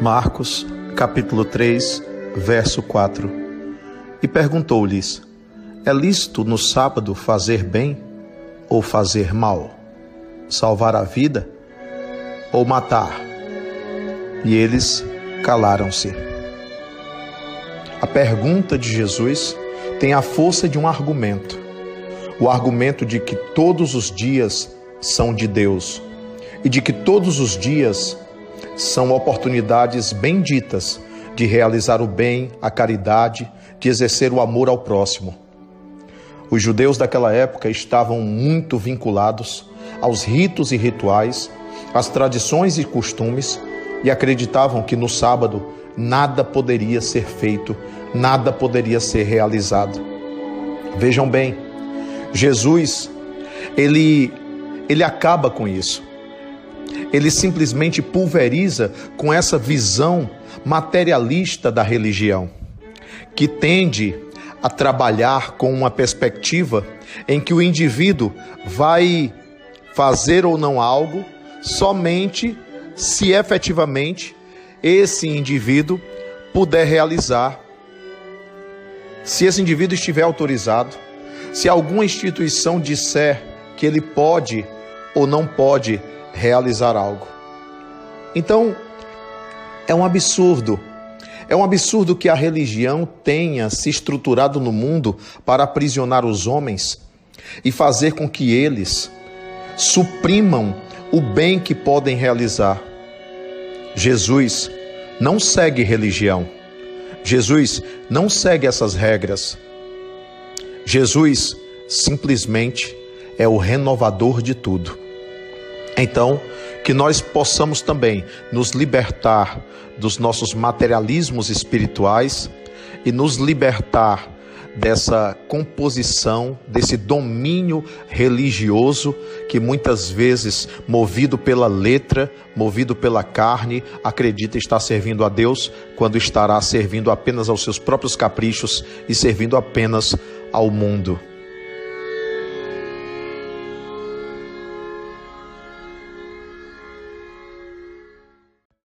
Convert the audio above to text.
Marcos, capítulo 3, verso 4. E perguntou-lhes: É lícito no sábado fazer bem ou fazer mal? Salvar a vida ou matar? E eles calaram-se. A pergunta de Jesus tem a força de um argumento. O argumento de que todos os dias são de Deus e de que todos os dias são oportunidades benditas de realizar o bem, a caridade, de exercer o amor ao próximo. Os judeus daquela época estavam muito vinculados aos ritos e rituais, às tradições e costumes e acreditavam que no sábado nada poderia ser feito, nada poderia ser realizado. Vejam bem, Jesus, ele ele acaba com isso ele simplesmente pulveriza com essa visão materialista da religião, que tende a trabalhar com uma perspectiva em que o indivíduo vai fazer ou não algo somente se efetivamente esse indivíduo puder realizar. Se esse indivíduo estiver autorizado, se alguma instituição disser que ele pode ou não pode realizar algo. Então, é um absurdo. É um absurdo que a religião tenha se estruturado no mundo para aprisionar os homens e fazer com que eles suprimam o bem que podem realizar. Jesus não segue religião. Jesus não segue essas regras. Jesus simplesmente é o renovador de tudo. Então, que nós possamos também nos libertar dos nossos materialismos espirituais e nos libertar dessa composição, desse domínio religioso que muitas vezes, movido pela letra, movido pela carne, acredita estar servindo a Deus, quando estará servindo apenas aos seus próprios caprichos e servindo apenas ao mundo.